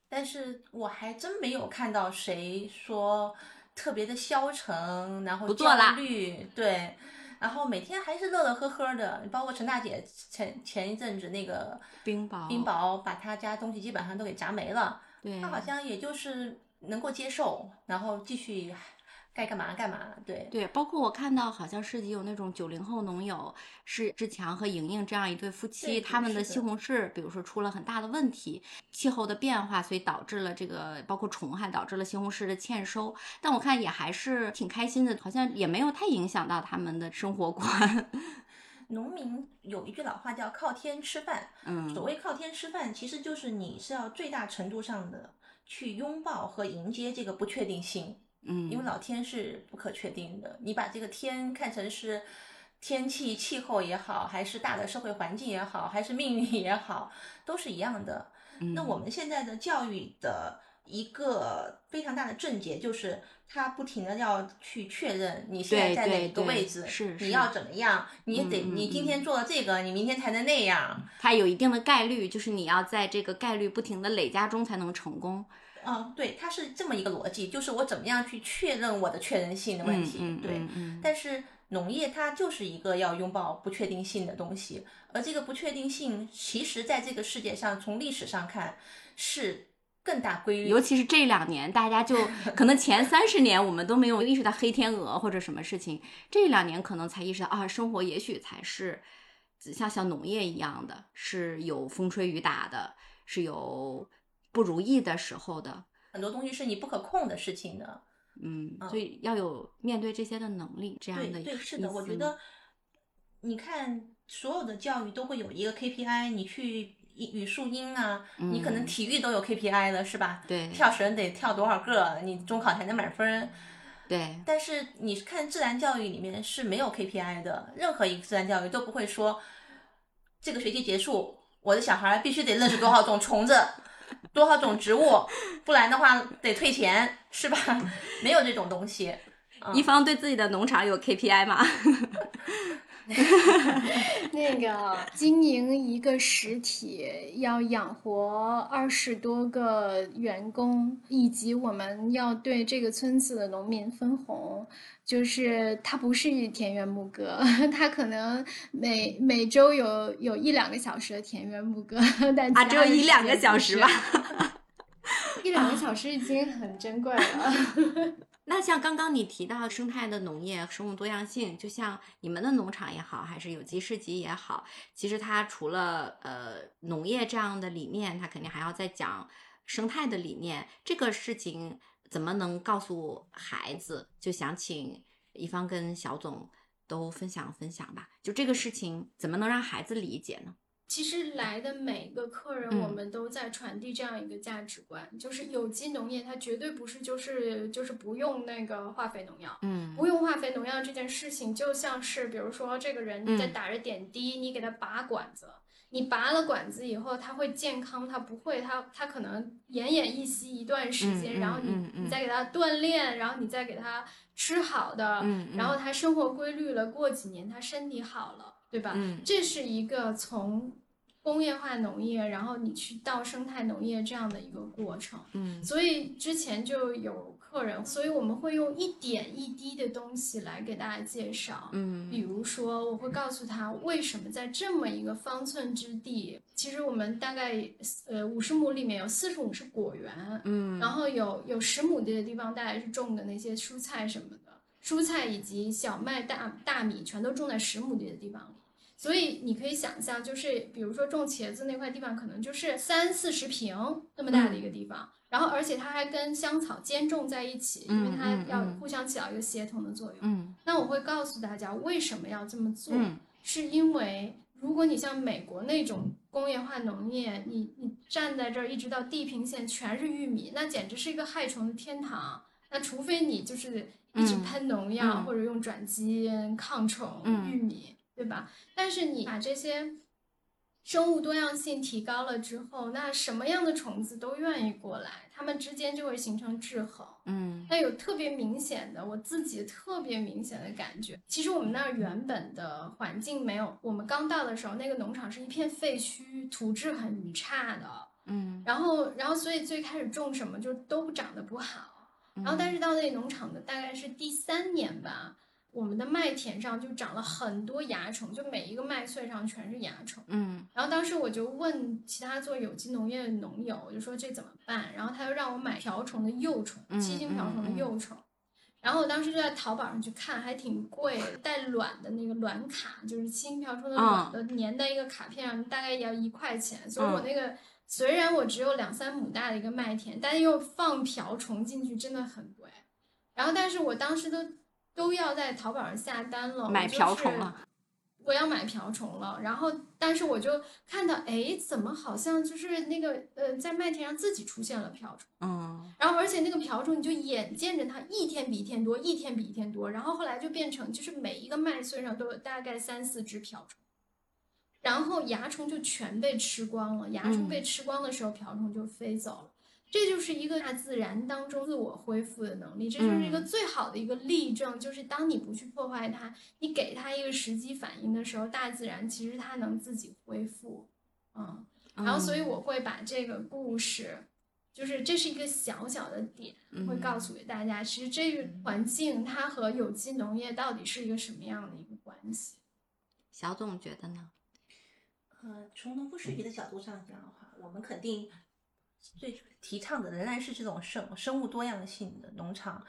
但是我还真没有看到谁说。特别的消沉，然后焦虑，对，然后每天还是乐乐呵呵的。包括陈大姐前前一阵子那个冰雹，冰雹把她家东西基本上都给砸没了，对，她好像也就是能够接受，然后继续。该干嘛干嘛，对对，包括我看到好像市集有那种九零后农友，是志强和莹莹这样一对夫妻，他们的西红柿，比如说出了很大的问题，气候的变化，所以导致了这个包括虫害，导致了西红柿的欠收。但我看也还是挺开心的，好像也没有太影响到他们的生活观。农民有一句老话叫靠天吃饭，嗯，所谓靠天吃饭，其实就是你是要最大程度上的去拥抱和迎接这个不确定性。嗯，因为老天是不可确定的，你把这个天看成是天气、气候也好，还是大的社会环境也好，还是命运也好，都是一样的。那我们现在的教育的一个非常大的症结，就是他不停的要去确认你现在在哪个位置，是你要怎么样，你得你今天做了这个，你明天才能那样。它有一定的概率，就是你要在这个概率不停的累加中才能成功。嗯，对，它是这么一个逻辑，就是我怎么样去确认我的确认性的问题。对，但是农业它就是一个要拥抱不确定性的东西，而这个不确定性，其实在这个世界上，从历史上看是更大规律。尤其是这两年，大家就 可能前三十年我们都没有意识到黑天鹅或者什么事情，这两年可能才意识到啊，生活也许才是像像农业一样的，是有风吹雨打的，是有。不如意的时候的很多东西是你不可控的事情的，嗯，所以要有面对这些的能力。这样的对是的，我觉得你看所有的教育都会有一个 KPI，你去语数英啊，你可能体育都有 KPI 了，是吧？对，跳绳得跳多少个，你中考才能满分。对，但是你看自然教育里面是没有 KPI 的，任何一个自然教育都不会说这个学期结束，我的小孩必须得认识多少种虫子。多少种植物，不然的话得退钱，是吧？没有这种东西。一方对自己的农场有 KPI 吗？那个经营一个实体要养活二十多个员工，以及我们要对这个村子的农民分红，就是它不是田园牧歌，它可能每每周有有一两个小时的田园牧歌，但啊，只有一两个小时吧，一两个小时已经很珍贵了。那像刚刚你提到生态的农业、生物多样性，就像你们的农场也好，还是有机市集也好，其实它除了呃农业这样的理念，它肯定还要再讲生态的理念。这个事情怎么能告诉孩子？就想请一方跟小总都分享分享吧。就这个事情怎么能让孩子理解呢？其实来的每个客人，我们都在传递这样一个价值观，就是有机农业它绝对不是就是就是不用那个化肥农药，嗯，不用化肥农药这件事情，就像是比如说这个人在打着点滴，你给他拔管子，你拔了管子以后他会健康，他不会，他他可能奄奄一息一段时间，然后你你再给他锻炼，然后你再给他吃好的，然后他生活规律了，过几年他身体好了。对吧？嗯，这是一个从工业化农业，然后你去到生态农业这样的一个过程。嗯，所以之前就有客人，所以我们会用一点一滴的东西来给大家介绍。嗯，比如说，我会告诉他为什么在这么一个方寸之地，其实我们大概呃五十亩里面有四十亩是果园，嗯，然后有有十亩地的地方大概是种的那些蔬菜什么的。蔬菜以及小麦、大大米全都种在十亩地的地方里，所以你可以想象，就是比如说种茄子那块地方，可能就是三四十平那么大的一个地方，然后而且它还跟香草兼种在一起，因为它要互相起到一个协同的作用。嗯，那我会告诉大家为什么要这么做，是因为如果你像美国那种工业化农业，你你站在这儿一直到地平线全是玉米，那简直是一个害虫的天堂。那除非你就是一直喷农药或者用转基因抗虫玉米，对吧？但是你把这些生物多样性提高了之后，那什么样的虫子都愿意过来，它们之间就会形成制衡。嗯，那有特别明显的，我自己特别明显的感觉。其实我们那儿原本的环境没有，我们刚到的时候，那个农场是一片废墟，土质很差的。嗯，然后，然后，所以最开始种什么就都长得不好。然后，但是到那农场的大概是第三年吧，我们的麦田上就长了很多蚜虫，就每一个麦穗上全是蚜虫。嗯，然后当时我就问其他做有机农业的农友，我就说这怎么办？然后他就让我买瓢虫的幼虫，七星瓢虫的幼虫。然后我当时就在淘宝上去看，还挺贵，带卵的那个卵卡，就是七星瓢虫的卵的粘在一个卡片上，大概也要一块钱。所以我那个。虽然我只有两三亩大的一个麦田，但又放瓢虫进去真的很贵。然后，但是我当时都都要在淘宝上下单了，买瓢虫了。我要买瓢虫了。然后，但是我就看到，哎，怎么好像就是那个呃，在麦田上自己出现了瓢虫。嗯。然后，而且那个瓢虫，你就眼见着它一天比一天多，一天比一天多。然后后来就变成，就是每一个麦穗上都有大概三四只瓢虫。然后蚜虫就全被吃光了，蚜虫被吃光的时候，瓢虫就飞走了。这就是一个大自然当中自我恢复的能力，这就是一个最好的一个例证。就是当你不去破坏它，你给它一个时机反应的时候，大自然其实它能自己恢复。嗯，然后所以我会把这个故事，就是这是一个小小的点，会告诉给大家，其实这个环境它和有机农业到底是一个什么样的一个关系。小总觉得呢？呃，从农夫市集的角度上讲的话，我们肯定最提倡的仍然是这种生生物多样性的农场。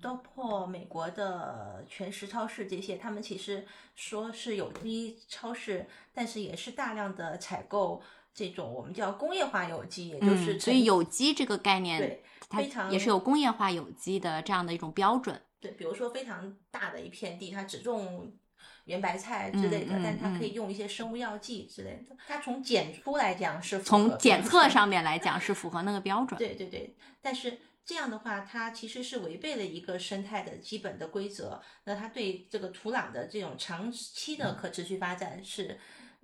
包括美国的全食超市这些，他们其实说是有机超市，但是也是大量的采购这种我们叫工业化有机，也就是所以有机这个概念，对，非常也是有工业化有机的这样的一种标准。对，比如说非常大的一片地，它只种。圆白菜之类的，但它可以用一些生物药剂之类的。它从检出来讲是从检测上面来讲是符合那个标准。对对对，但是这样的话，它其实是违背了一个生态的基本的规则。那它对这个土壤的这种长期的可持续发展是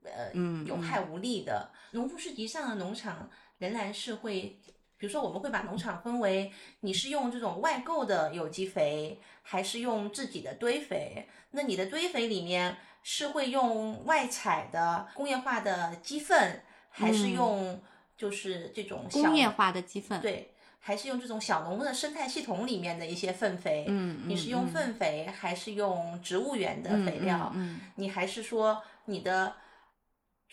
呃有害无利的。农夫市集上的农场仍然是会，比如说我们会把农场分为你是用这种外购的有机肥，还是用自己的堆肥？那你的堆肥里面是会用外采的工业化的鸡粪，还是嗯用就是这种小工业化的鸡粪，，对，还是用这种小农的生态系统里面的一些粪肥？嗯，你是用嗯粪肥，还是用植物源的嗯肥料？嗯你还是说你的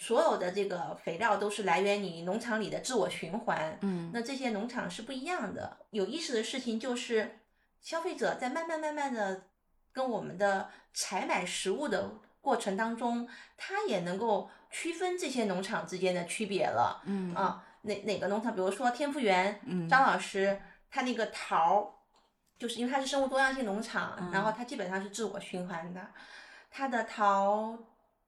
所有的这个肥料都是来源你农场里的自我循环？嗯那这些农场是不一样的。有意思的事情就是，消费者在慢慢慢慢的跟我们的采买食物的过程当中，他也能够区分这些农场之间的区别了。嗯啊，哪哪个农场，比如说天福园，嗯张老师他那个桃，就是因为它是生物多样性农场，嗯然后它基本上是自我循环的，它的桃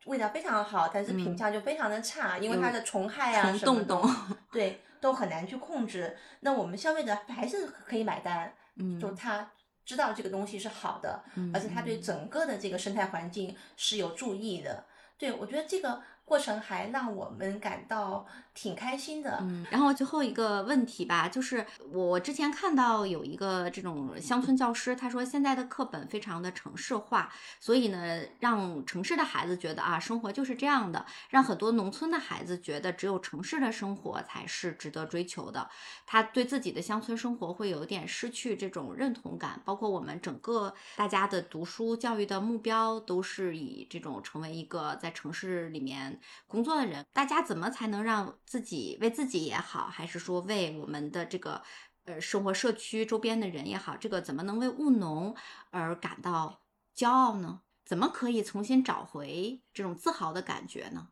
味道非常好，但是品嗯相就非常的差，因为它的虫害啊虫什么的 对，都很难去控制。那我们消费者还是可以买单，嗯，就他知道这个东西是好的，嗯而且他对嗯整个的这个生态环境是有注意的。对我觉得这个过程还让我们感到挺开心的。嗯，然后最后一个问题吧，就是我之前看到有一个这种乡村教师，他说现在的课本非常的城市化，所以呢，让城市的孩子觉得啊，生活就是这样的，让很多农村的孩子觉得只有城市的生活才是值得追求的。他对自己的乡村生活会有点失去这种认同感，包括我们整个大家的读书教育的目标都是以这种成为一个在城市里面工作的人，大家怎么才能让自己为自己也好，还是说为我们的这个呃生活社区周边的人也好，这个怎么能为务农而感到骄傲呢？怎么可以重新找回这种自豪的感觉呢？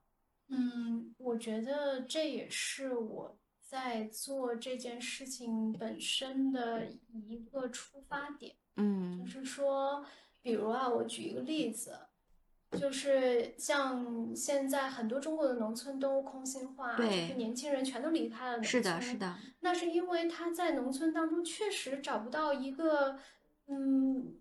嗯，我觉得这也是我在做这件事情本身的一个出发点。嗯就嗯是说，比如啊，我举一个例子，就是像现在很多中国的农村都空心化，就对是年轻人全都离开了农村是的，是的，那是因为他在农村当中确实找不到一个嗯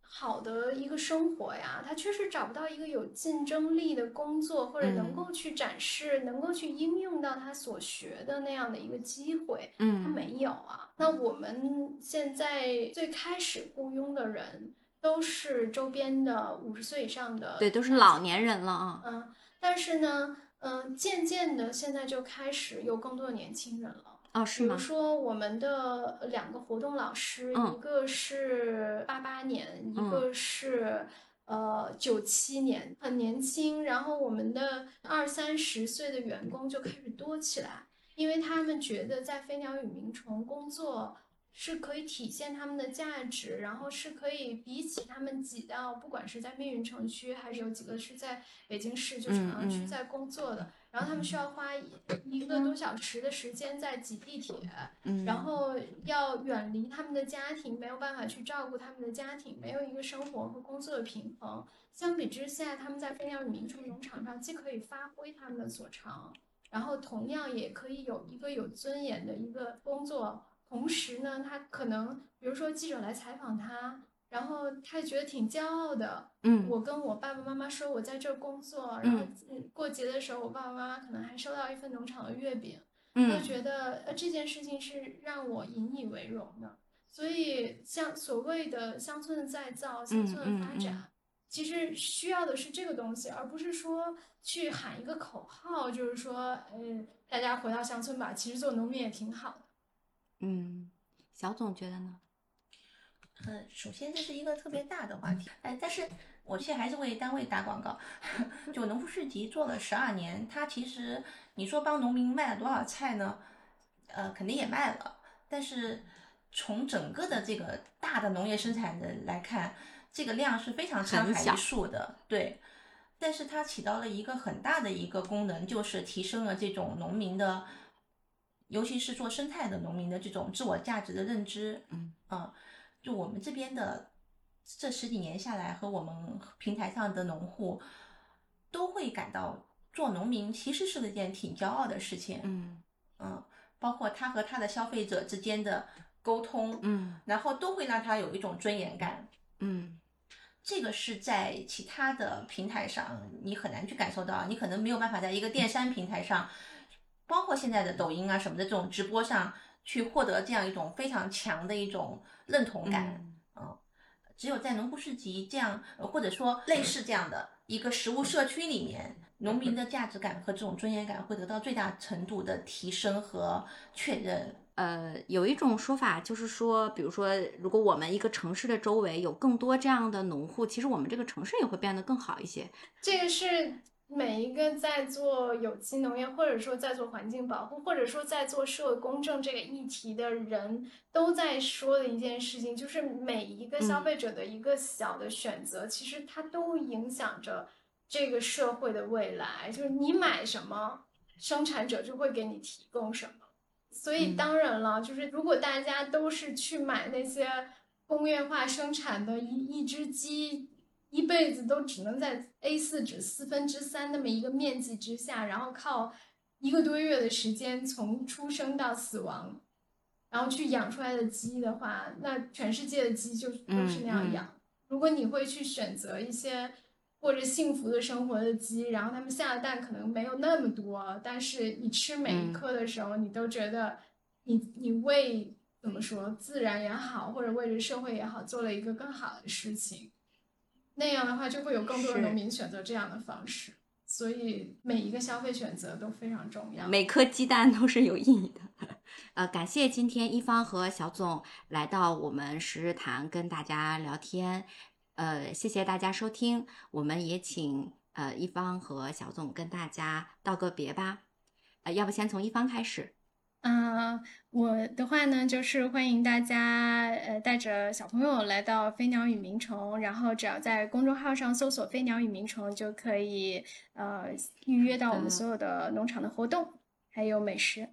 好的一个生活呀，他确实找不到一个有竞争力的工作，或者能嗯够去展示、能够去应用到他所学的那样的一个机会。嗯他嗯没有啊。那我们现在最开始雇佣的人都是周边的五十岁以上的，对，都是老年人了啊。嗯，但是呢，嗯、渐渐的现在就开始有更多的年轻人了。哦，是吗？比如说，我们的两个活动老师，嗯一个是八八年，一嗯个是呃九七年，很年轻。然后我们的二三十岁的员工就开始多起来，因为他们觉得在飞鸟与鸣虫工作是可以体现他们的价值，然后是可以比起他们挤到，不管是在密云城区，还是有几个是在北京市就朝阳区在工作的，然后他们需要花一一个多小时的时间在挤地铁，嗯，然后要远离他们的家庭，没有办法去照顾他们的家庭，没有一个生活和工作的平衡。相比之下，他们在飞鸟与鸣虫农场上既可以发挥他们的所长，然后同样也可以有一个有尊严的一个工作。同时呢，他可能比如说记者来采访他，然后他也觉得挺骄傲的。嗯我跟我爸爸妈妈说我在这儿工作，然后嗯嗯过节的时候，我爸爸妈妈可能还收到一份农场的月饼。就嗯觉得呃这件事情是让我引以为荣的。所以，像所谓的乡村的再造、乡村的发展，嗯嗯其实需要的是这个东西，而不是说去喊一个口号，就是说，呃，大家回到乡村吧。其实做农民也挺好的。嗯，小总觉得呢？嗯，首先这是一个特别大的话题，哎，但是我现在还是为单位打广告。就农夫市集做了十二年，它其实你说帮农民卖了多少菜呢？呃，肯定也卖了，但是从整个的这个大的农业生产的来看，这个量是非常沧很小海一粟的，对。但是它起到了一个很大的一个功能，就是提升了这种农民的，尤其是做生态的农民的这种自我价值的认知。嗯啊，就我们这边的这十几年下来，和我们平台上的农户都会感到做农民其实是一件挺骄傲的事情。嗯嗯，包括他和他的消费者之间的沟通，嗯然后都会让他有一种尊严感。嗯这个是在其他的平台上你很难去感受到，你可能没有办法在一个电商平台上包括现在的抖音啊什么的这种直播上去获得这样一种非常强的一种认同感。嗯，只有在农夫市集这样，或者说类似这样的一个食物社区里面，农民的价值感和这种尊严感会得到最大程度的提升和确认。呃，有一种说法就是说，比如说，如果我们一个城市的周围有更多这样的农户，其实我们这个城市也会变得更好一些。这个是每一个在做有机农业，或者说在做环境保护，或者说在做社会公正这个议题的人都在说的一件事情，就是每一个消费者的一个小的选择，其实它都影响着这个社会的未来。就是你买什么，生产者就会给你提供什么。所以当然了，就是如果大家都是去买那些工业化生产的一一只鸡，一辈子都只能在 A 四纸四分之三那么一个面积之下，然后靠一个多月的时间从出生到死亡，然后去养出来的鸡的话，那全世界的鸡就都是那样养。如果你会去选择一些。过着幸福的生活的鸡，然后它们下的蛋可能没有那么多，但是你吃每一颗的时候，你都觉得你你为怎么说自然也好，或者为着社会也好，做了一个更好的事情。那样的话，就会有更多的农民选择这样的方式。所以每一个消费选择都非常重要，每颗鸡蛋都是有意义的。呃，感谢今天一方和小总来到我们十日谈跟大家聊天。呃，谢谢大家收听，我们也请呃一方和小总跟大家道个别吧。呃，要不先从一方开始。嗯，我的话呢，就是欢迎大家呃带着小朋友来到飞鸟与鸣虫，然后只要在公众号上搜索“飞鸟与鸣虫”，就可以呃预约到我们所有的农场的活动，还有美食。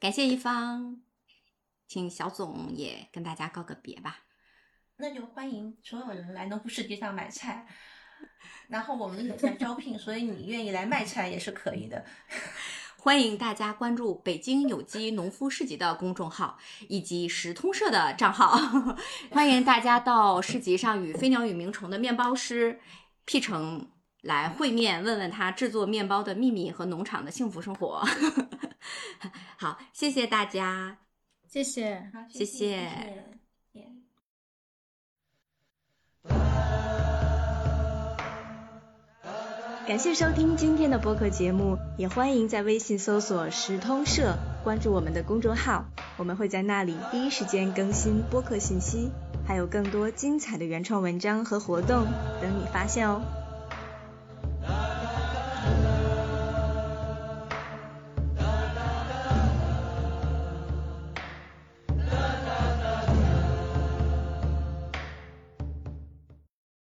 感谢一方，请小总也跟大家告个别吧。那就欢迎所有人来农夫市集上买菜，然后我们也在招聘，所以你愿意来卖菜也是可以的。欢迎大家关注北京有机农夫市集的公众号以及时通社的账号。欢迎大家到市集上与飞鸟与鸣虫的面包师 P 城来会面，问问他制作面包的秘密和农场的幸福生活。好，谢谢大家，谢谢，谢谢。感谢收听今天的播客节目，也欢迎在微信搜索“时通社”，关注我们的公众号，我们会在那里第一时间更新播客信息，还有更多精彩的原创文章和活动等你发现哦。